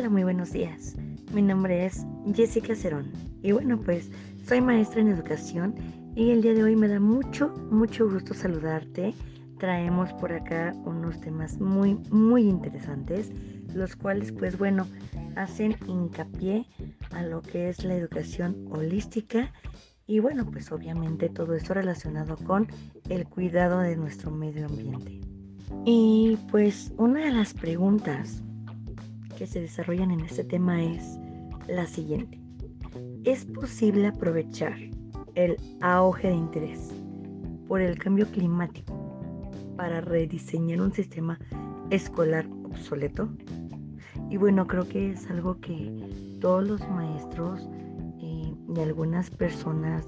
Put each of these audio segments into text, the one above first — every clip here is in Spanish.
Hola, muy buenos días. Mi nombre es Jessica Cerón y bueno, pues soy maestra en educación y el día de hoy me da mucho, mucho gusto saludarte. Traemos por acá unos temas muy, muy interesantes, los cuales pues bueno, hacen hincapié a lo que es la educación holística y bueno, pues obviamente todo esto relacionado con el cuidado de nuestro medio ambiente. Y pues una de las preguntas que se desarrollan en este tema es la siguiente. ¿Es posible aprovechar el auge de interés por el cambio climático para rediseñar un sistema escolar obsoleto? Y bueno, creo que es algo que todos los maestros eh, y algunas personas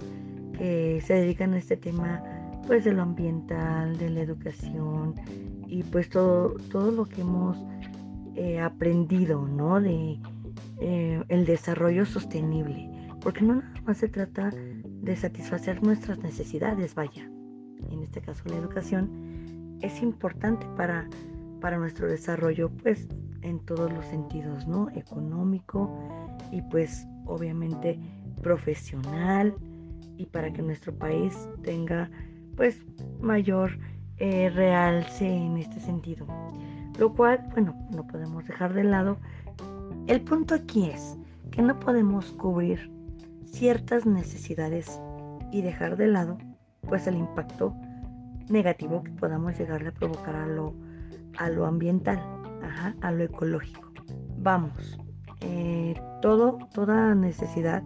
que se dedican a este tema, pues de lo ambiental, de la educación y pues todo, todo lo que hemos eh, aprendido, ¿no? De eh, el desarrollo sostenible, porque no nada más se trata de satisfacer nuestras necesidades, vaya. En este caso la educación es importante para, para nuestro desarrollo, pues en todos los sentidos, ¿no? Económico y pues obviamente profesional y para que nuestro país tenga pues mayor eh, realce en este sentido. Lo cual, bueno, no podemos dejar de lado. El punto aquí es que no podemos cubrir ciertas necesidades y dejar de lado pues el impacto negativo que podamos llegarle a provocar a lo, a lo ambiental, a lo ecológico. Vamos, eh, todo, toda necesidad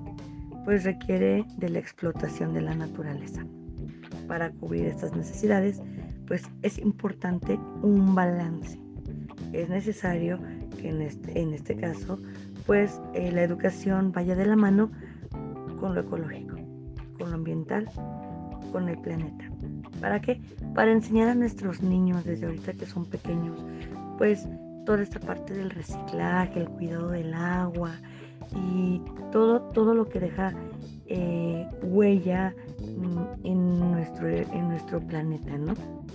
pues requiere de la explotación de la naturaleza. Para cubrir estas necesidades pues es importante un balance es necesario que en este, en este caso, pues eh, la educación vaya de la mano con lo ecológico, con lo ambiental, con el planeta. ¿Para qué? Para enseñar a nuestros niños desde ahorita que son pequeños, pues toda esta parte del reciclaje, el cuidado del agua y todo, todo lo que deja eh, huella mm, en nuestro, en nuestro planeta, ¿no?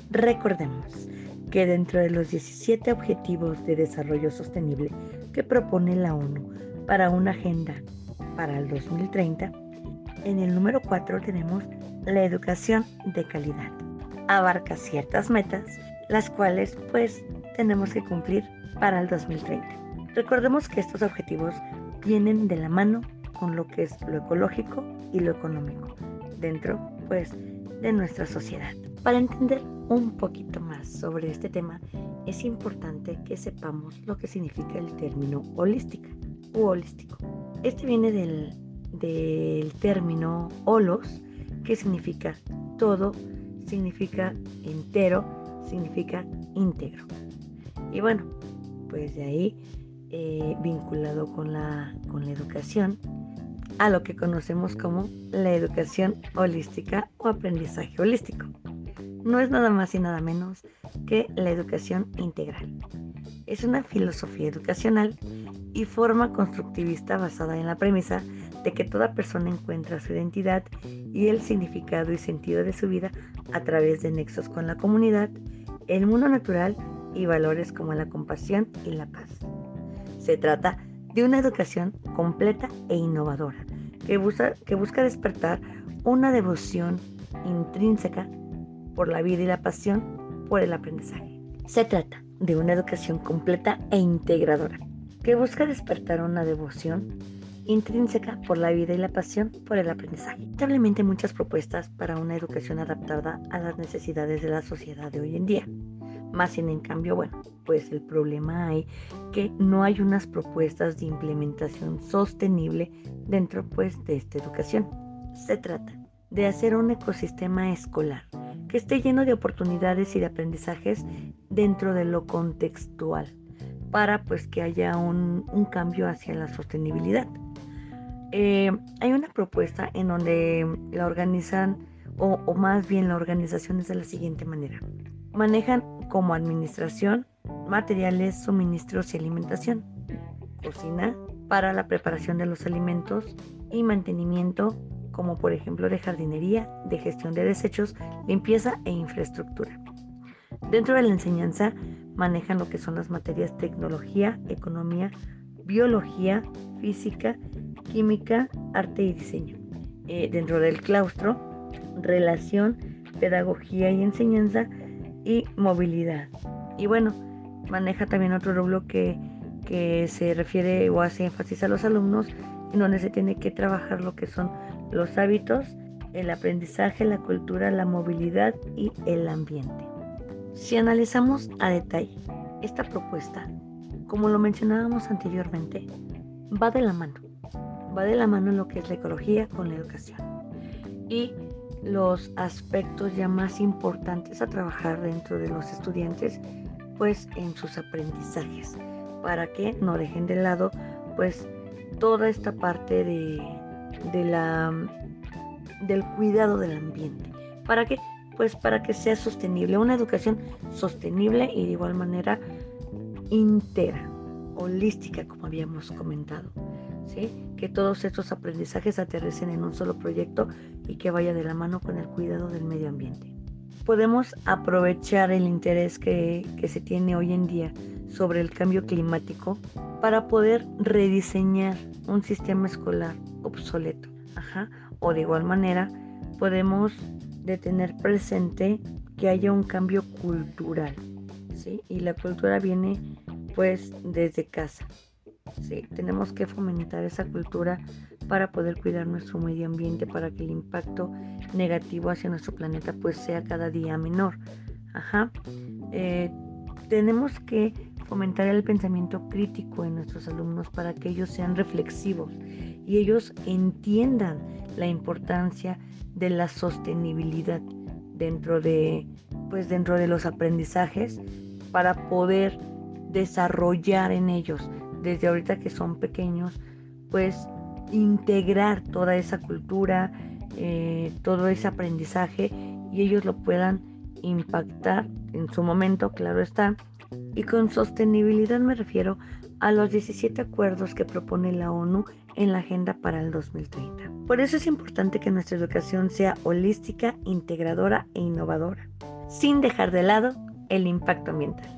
Recordemos, que dentro de los 17 Objetivos de Desarrollo Sostenible que propone la ONU para una agenda para el 2030, en el número 4 tenemos la educación de calidad. Abarca ciertas metas, las cuales pues tenemos que cumplir para el 2030. Recordemos que estos objetivos vienen de la mano con lo que es lo ecológico y lo económico dentro pues de nuestra sociedad. Para entender un poquito más sobre este tema, es importante que sepamos lo que significa el término holística o holístico. Este viene del, del término holos, que significa todo, significa entero, significa íntegro. Y bueno, pues de ahí, eh, vinculado con la, con la educación, a lo que conocemos como la educación holística o aprendizaje holístico. No es nada más y nada menos que la educación integral. Es una filosofía educacional y forma constructivista basada en la premisa de que toda persona encuentra su identidad y el significado y sentido de su vida a través de nexos con la comunidad, el mundo natural y valores como la compasión y la paz. Se trata de una educación completa e innovadora que busca, que busca despertar una devoción intrínseca por la vida y la pasión por el aprendizaje. Se trata de una educación completa e integradora que busca despertar una devoción intrínseca por la vida y la pasión por el aprendizaje. Lamentablemente muchas propuestas para una educación adaptada a las necesidades de la sociedad de hoy en día. Más sin en cambio, bueno, pues el problema hay que no hay unas propuestas de implementación sostenible dentro pues de esta educación. Se trata de hacer un ecosistema escolar que esté lleno de oportunidades y de aprendizajes dentro de lo contextual para pues que haya un, cambio hacia la sostenibilidad. Eh, hay una propuesta en donde la organizan o, o más bien la organización es de la siguiente manera. Manejan como administración, materiales, suministros y alimentación, cocina para la preparación de los alimentos y mantenimiento como por ejemplo de jardinería, de gestión de desechos, limpieza e infraestructura. Dentro de la enseñanza manejan lo que son las materias tecnología, economía, biología, física, química, arte y diseño. Eh, dentro del claustro, relación, pedagogía y enseñanza y movilidad. Y bueno, maneja también otro rublo que, que se refiere o hace énfasis a los alumnos, en donde se tiene que trabajar lo que son los hábitos, el aprendizaje, la cultura, la movilidad y el ambiente. Si analizamos a detalle esta propuesta, como lo mencionábamos anteriormente, va de la mano. Va de la mano lo que es la ecología con la educación. Y los aspectos ya más importantes a trabajar dentro de los estudiantes, pues en sus aprendizajes, para que no dejen de lado, pues toda esta parte de, de la del cuidado del ambiente. ¿Para qué? Pues para que sea sostenible, una educación sostenible y de igual manera íntegra, holística, como habíamos comentado. ¿sí? Que todos estos aprendizajes aterricen en un solo proyecto y que vaya de la mano con el cuidado del medio ambiente. Podemos aprovechar el interés que, que se tiene hoy en día sobre el cambio climático para poder rediseñar un sistema escolar obsoleto. Ajá, o de igual manera podemos de tener presente que haya un cambio cultural, ¿sí? Y la cultura viene pues desde casa, ¿sí? Tenemos que fomentar esa cultura para poder cuidar nuestro medio ambiente, para que el impacto negativo hacia nuestro planeta pues sea cada día menor. Ajá. Eh, tenemos que fomentar el pensamiento crítico en nuestros alumnos para que ellos sean reflexivos y ellos entiendan la importancia de la sostenibilidad dentro de pues dentro de los aprendizajes para poder desarrollar en ellos. Desde ahorita que son pequeños pues integrar toda esa cultura eh, todo ese aprendizaje y ellos lo puedan impactar en su momento claro está y con sostenibilidad me refiero a los 17 acuerdos que propone la ONU en la Agenda para el 2030. Por eso es importante que nuestra educación sea holística, integradora e innovadora, sin dejar de lado el impacto ambiental.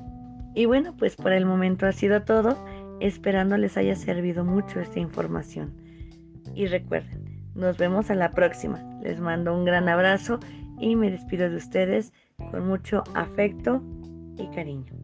Y bueno, pues por el momento ha sido todo, esperando les haya servido mucho esta información. Y recuerden, nos vemos a la próxima. Les mando un gran abrazo y me despido de ustedes con mucho afecto y cariño.